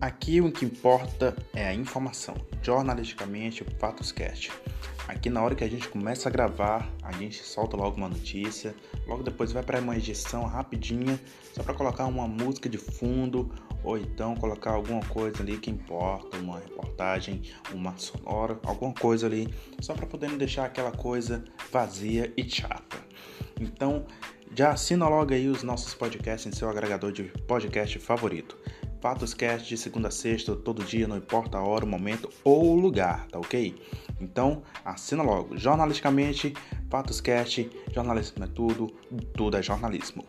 Aqui o que importa é a informação, jornalisticamente, o Fatoscast. Aqui na hora que a gente começa a gravar, a gente solta logo uma notícia, logo depois vai para uma edição rapidinha, só para colocar uma música de fundo ou então colocar alguma coisa ali que importa, uma reportagem, uma sonora, alguma coisa ali, só para poder não deixar aquela coisa vazia e chata. Então, já assina logo aí os nossos podcasts em seu agregador de podcast favorito. Fatos Cast de segunda a sexta, todo dia, não importa a hora, o momento ou o lugar, tá ok? Então, assina logo. Jornalisticamente, Fatos Cast, jornalismo é tudo, tudo é jornalismo.